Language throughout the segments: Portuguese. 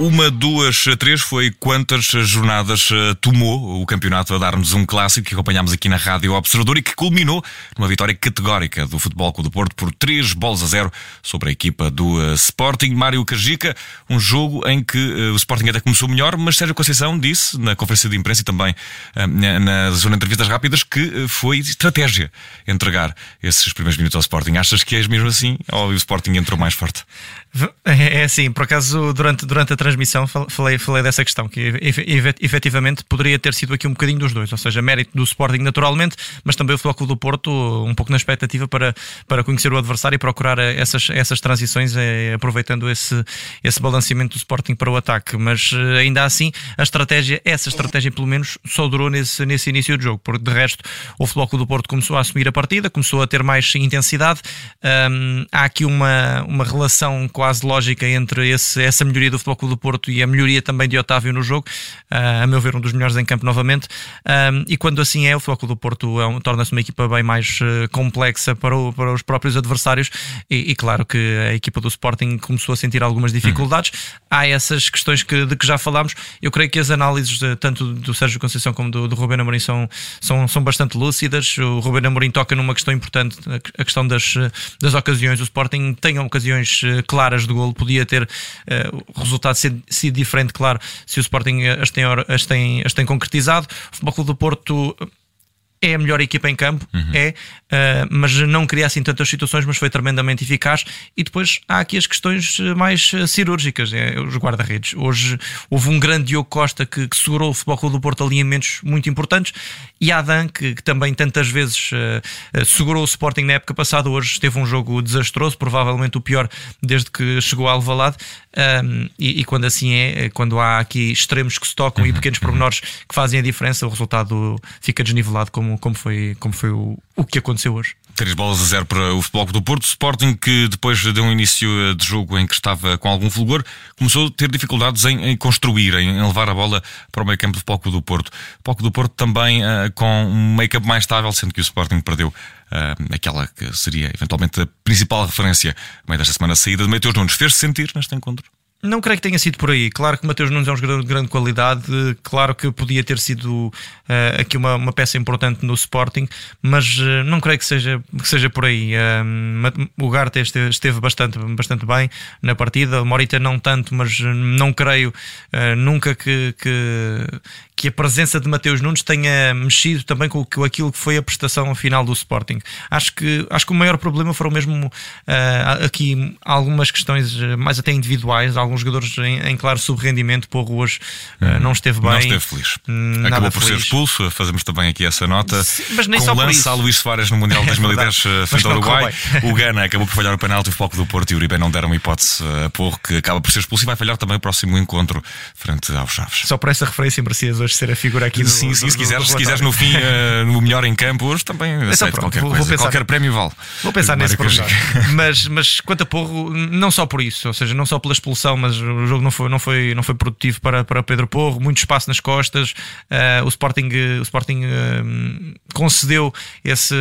Uma, duas, três foi quantas jornadas eh, tomou o campeonato a dar-nos um clássico que acompanhámos aqui na Rádio Observador e que culminou numa vitória categórica do Futebol Clube do Porto por três bolas a zero sobre a equipa do uh, Sporting. Mário Cajica, um jogo em que uh, o Sporting até começou melhor, mas Sérgio Conceição disse na conferência de imprensa e também na, na zona de entrevistas rápidas que foi estratégia entregar esses primeiros minutos ao Sporting. Achas que és mesmo assim ou o Sporting entrou mais forte? É, é assim, por acaso, durante, durante a transmissão falei, falei dessa questão, que efetivamente poderia ter sido aqui um bocadinho dos dois, ou seja, mérito do Sporting naturalmente, mas também o Futebol do Porto, um pouco na expectativa para, para conhecer o adversário e procurar essas, essas transições, é, aproveitando esse, esse balanceamento do Sporting para o ataque. Mas eh, ainda assim, a estratégia, essa estratégia pelo menos, só durou nesse, nesse início do jogo, porque de resto o Futebol do Porto começou a assumir a partida, começou a ter mais intensidade. Um, há aqui uma, uma relação quase lógica entre esse, essa melhoria do Futebol Clube do Porto e a melhoria também de Otávio no jogo, uh, a meu ver, um dos melhores em campo novamente. Um, e quando assim é, o Futebol Clube do Porto é um, torna-se uma equipa bem mais uh, complexa para, o, para os próprios adversários. E, e, claro que a equipa do Sporting começou a sentir algumas dificuldades. Uhum. Há essas questões que, de que já falámos. Eu creio que as análises, de, tanto do Sérgio Conceição como do, do Rubén Amorim, são, são, são bastante lúcidas. O Rubén Amorim toca numa questão importante, a questão das, das ocasiões. O Sporting tem ocasiões uh, claras de golo, podia ter uh, resultado sido, diferente, claro, se o Sporting as tem, as tem, as tem concretizado. O Futebol Clube do Porto é a melhor equipa em campo, uhum. é, uh, mas não cria assim tantas situações, mas foi tremendamente eficaz. E depois há aqui as questões eh, mais eh, cirúrgicas, é, os guarda-redes. Hoje houve um grande Diogo Costa que, que, segurou o Futebol Clube do Porto alinhamentos muito importantes, e Adam, que, que também tantas vezes uh, segurou o Sporting na época passada, hoje teve um jogo desastroso, provavelmente o pior desde que chegou ao Alvalade. Um, e, e, quando assim é, quando há aqui extremos que se tocam uhum. e pequenos pormenores que fazem a diferença, o resultado fica desnivelado como como, foi, como foi o, o que aconteceu hoje. Três bolas a zero para o Futebol do Porto. Sporting, que depois de um início eh, de jogo em que estava com algum fulgor, começou a ter dificuldades em, em construir, em, levar a bola para o meio campo do Futebol do Porto. O Futebol do Porto também uh, com um meio campo mais estável, sendo que o Sporting perdeu uh, aquela que seria eventualmente a principal referência no meio desta semana. A saída de Mateus Nunes fez-se sentir neste encontro? Não creio que tenha sido por aí. Claro que Mateus Nunes é um jogador de grande qualidade, claro que podia ter sido uh, aqui uma, uma, peça importante no Sporting, mas uh, não creio que seja, que seja por aí. Uh, o Garte esteve, esteve, bastante, bastante bem na partida, o Morita não tanto, mas não creio nunca que, que, que a presença de Mateus Nunes tenha mexido também com aquilo que foi a prestação final do Sporting. Acho que, acho que o maior problema foram mesmo uh, aqui algumas questões mais até individuais, alguns jogadores em, em claro subrendimento. Porro hoje uh, não esteve bem. Não esteve feliz. Hum, Acabou por feliz. ser expulso. Fazemos também aqui essa nota. Sim, mas nem com só lança a Luís Soares no Mundial de 2010 é frente ao Uruguai. O Gana acabou por falhar o penalti, o Foco do Porto e o Uribe não deram hipótese a Porro, que acaba por ser expulso e vai falhar também o próximo encontro frente aos Chaves. Só por essa referência merecias hoje ser a figura aqui do, Sim, do, sim, do, se quiseres, se quiseres no fim, uh, no melhor em campo, hoje também então, aceito pronto, qualquer vou, coisa. Vou pensar, qualquer prémio vale. Vou pensar nesse problema. mas, mas quanto a Porro, não só por isso, ou seja, não só pela expulsão, mas o jogo não foi, não foi, não foi produtivo para, para Pedro Porro, muito espaço nas costas. Uh, o Sporting, o Sporting uh, concedeu esse,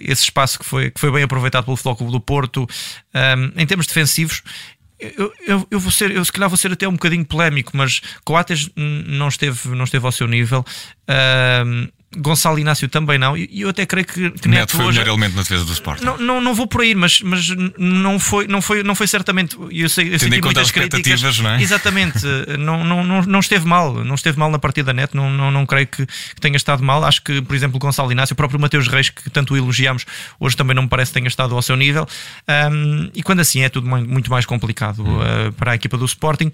esse espaço que foi, que foi bem aproveitado pelo Futebol Clube do Porto. em termos defensivos, eu, eu, eu, vou ser, eu se calhar vou ser até um bocadinho polémico, mas Coates não esteve, não esteve ao seu nível. Uh, Gonçalo Inácio também não, e eu até creio que, que Neto, Neto foi hoje, o melhor elemento na defesa do Sport. Não, não, não vou por aí, mas, mas não, foi, não, foi, não foi certamente. Eu sei, eu sei que muitas críticas. Não é? Exatamente, não, não, não, não esteve mal, não esteve mal na partida Neto, não, não, não creio que, que tenha estado mal. Acho que, por exemplo, Gonçalo Inácio, o próprio Mateus Reis, que tanto o elogiamos, hoje também não me parece que tenha estado ao seu nível. Um, e quando assim é tudo muito mais complicado hum. uh, para a equipa do Sporting.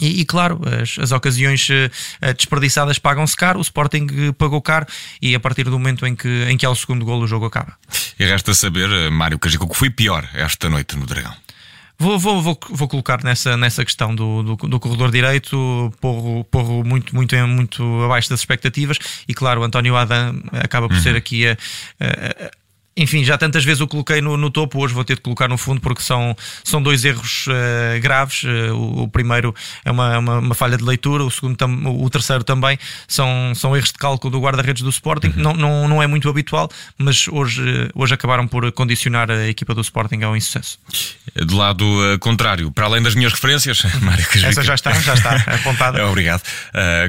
E, e, claro, as, as ocasiões uh, desperdiçadas pagam-se caro, o Sporting uh, pagou caro e a partir do momento em que, em que há o segundo golo o jogo acaba. E resta saber, uh, Mário Cajico, o que foi pior esta noite no Dragão? Vou, vou, vou, vou, colocar nessa, nessa questão do, do, do corredor direito, porro, porro muito, muito, muito abaixo das expectativas, e claro, o António Adam acaba por uhum. ser aqui a, a enfim, já tantas vezes o coloquei no, no, topo, hoje vou ter de colocar no fundo porque são, são dois erros uh, graves. Uh, o, o, primeiro é uma, uma, uma, falha de leitura, o segundo tam, o terceiro também são, são erros de cálculo do guarda-redes do Sporting. Uhum. Não, não, não é muito habitual, mas hoje, hoje acabaram por condicionar a equipa do Sporting ao insucesso. Do lado uh, contrário, para além das minhas referências, Mário Essa já está, já está apontada. Obrigado.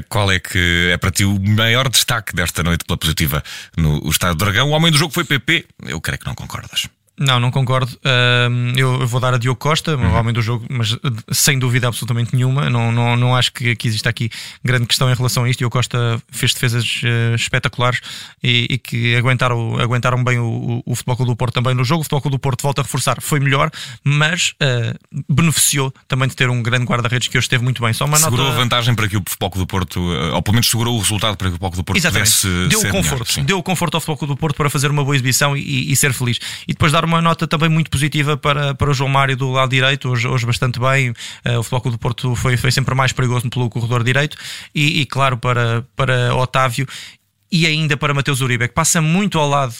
qual é que é para ti o maior destaque desta noite pela positiva no Estádio do Dragão? O homem do jogo foi PP eu creio que não concordas. Não, não concordo. Uh, eu, vou dar a Diogo Costa, uhum. o homem do jogo, mas eh, sem dúvida absolutamente nenhuma. Não, não, não acho que, que exista aqui grande questão em relação a isto. Diogo Costa fez defesas uh, espetaculares e, e, que aguentaram, aguentaram bem o, o, Futebol Clube do Porto também no jogo. O Futebol Clube do Porto, volta a reforçar, foi melhor, mas uh, beneficiou também de ter um grande guarda-redes que hoje esteve muito bem. Só uma segurou nota... a vantagem para que o Futebol Clube do Porto, ou pelo menos segurou o resultado para que o Futebol Clube do Porto Exatamente. pudesse deu ser conforto, melhor, deu conforto ao Futebol Clube do Porto para fazer uma boa exibição e, e ser feliz. E depois dar uma nota também muito positiva para, para o João Mário do lado direito, hoje, hoje bastante bem. Uh, o Futebol do Porto foi, foi sempre mais perigoso pelo corredor direito. E, e claro, para, para Otávio e ainda para Mateus Uribe, que passa muito ao lado,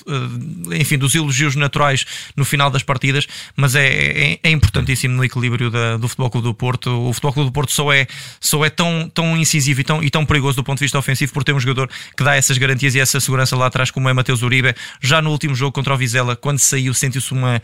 eh, enfim, dos elogios naturais no final das partidas, mas é, é, é importantíssimo no equilíbrio da, do Futebol Clube do Porto. O Futebol Clube do Porto só é, só é tão, tão incisivo e tão, e tão perigoso do ponto de vista ofensivo por ter um jogador que dá essas garantias e essa segurança lá atrás, como é Mateus Uribe. Já no último jogo contra o Vizela, quando saiu, sentiu-se uma,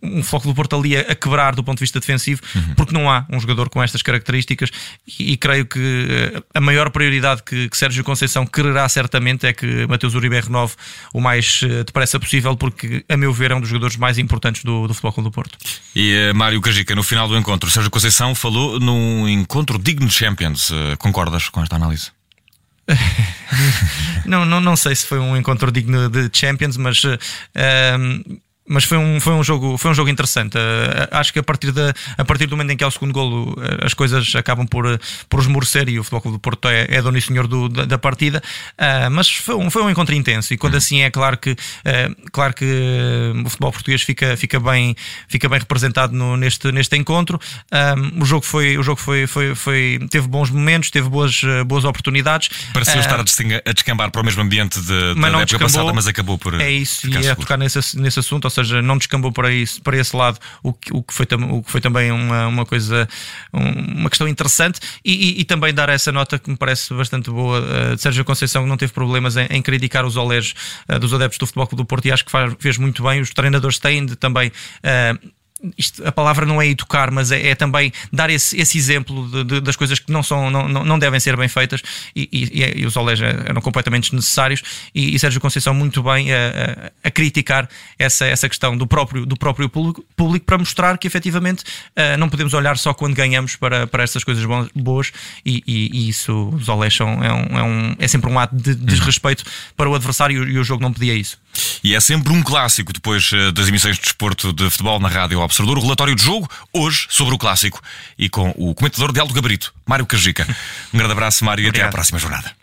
um Futebol Clube do Porto ali a, a, quebrar do ponto de vista defensivo, uhum. porque não há um jogador com estas características e, e creio que eh, a maior prioridade que, que Sérgio Conceição quererá certamente é que Mateus Uribe renove o mais eh, depressa possível, porque, a meu ver, é um dos jogadores mais importantes do, do Futebol Clube do Porto. E uh, Mário Cajica, no final do encontro, Sérgio Conceição falou num encontro digno de Champions. Uh, concordas com esta análise? não, não, não sei se foi um encontro digno de Champions, mas uh, mas foi um, foi um, jogo, foi um jogo interessante. Uh, acho que a partir, de, a partir do momento em que é o segundo golo, uh, as coisas acabam por, por esmorecer e o Futebol Clube do Porto é, é dono e senhor do, da, da, partida. Uh, mas foi um, foi um encontro intenso e quando assim é claro que, claro que o futebol português fica, fica, bem, fica bem representado no, neste, neste encontro. o jogo, foi, o jogo foi, foi, foi, teve bons momentos, teve boas, boas oportunidades. Pareceu estar a descambar para o mesmo ambiente de, de, da época descambou, passada, mas acabou por. É isso, e é tocar nesse, nesse assunto, ou seja, não descambou para, isso, para esse lado, o que, o que, foi, o que foi também uma, uma coisa, uma questão interessante, e, e, e também dar essa nota que me parece bastante boa de Sérgio Conceição, que não teve problemas em, em criticar os olés uh, dos adeptos do Futebol Clube do Porto, e acho que faz, fez muito bem. Os treinadores têm de também. Uh, isto, a palavra não é educar, mas é, é também dar esse, esse exemplo de, de, das coisas que não, são, não, não devem ser bem feitas e, e, e os olés eram completamente desnecessários e, e Sérgio Conceição muito bem a, a, a, criticar essa, essa questão do próprio, do próprio público, público para mostrar que efetivamente uh, não podemos olhar só quando ganhamos para, para estas coisas boas e, e isso os olés são, é, um, é, um, é sempre um ato de desrespeito para o adversário e o jogo não pedia isso. E é sempre um clássico depois eh, das emissões de desporto de futebol na Rádio Observador, o relatório de jogo, hoje sobre o clássico e com o comentador de alto gabarito, Mário Cajica. Um grande abraço, Mário, e até à próxima jornada.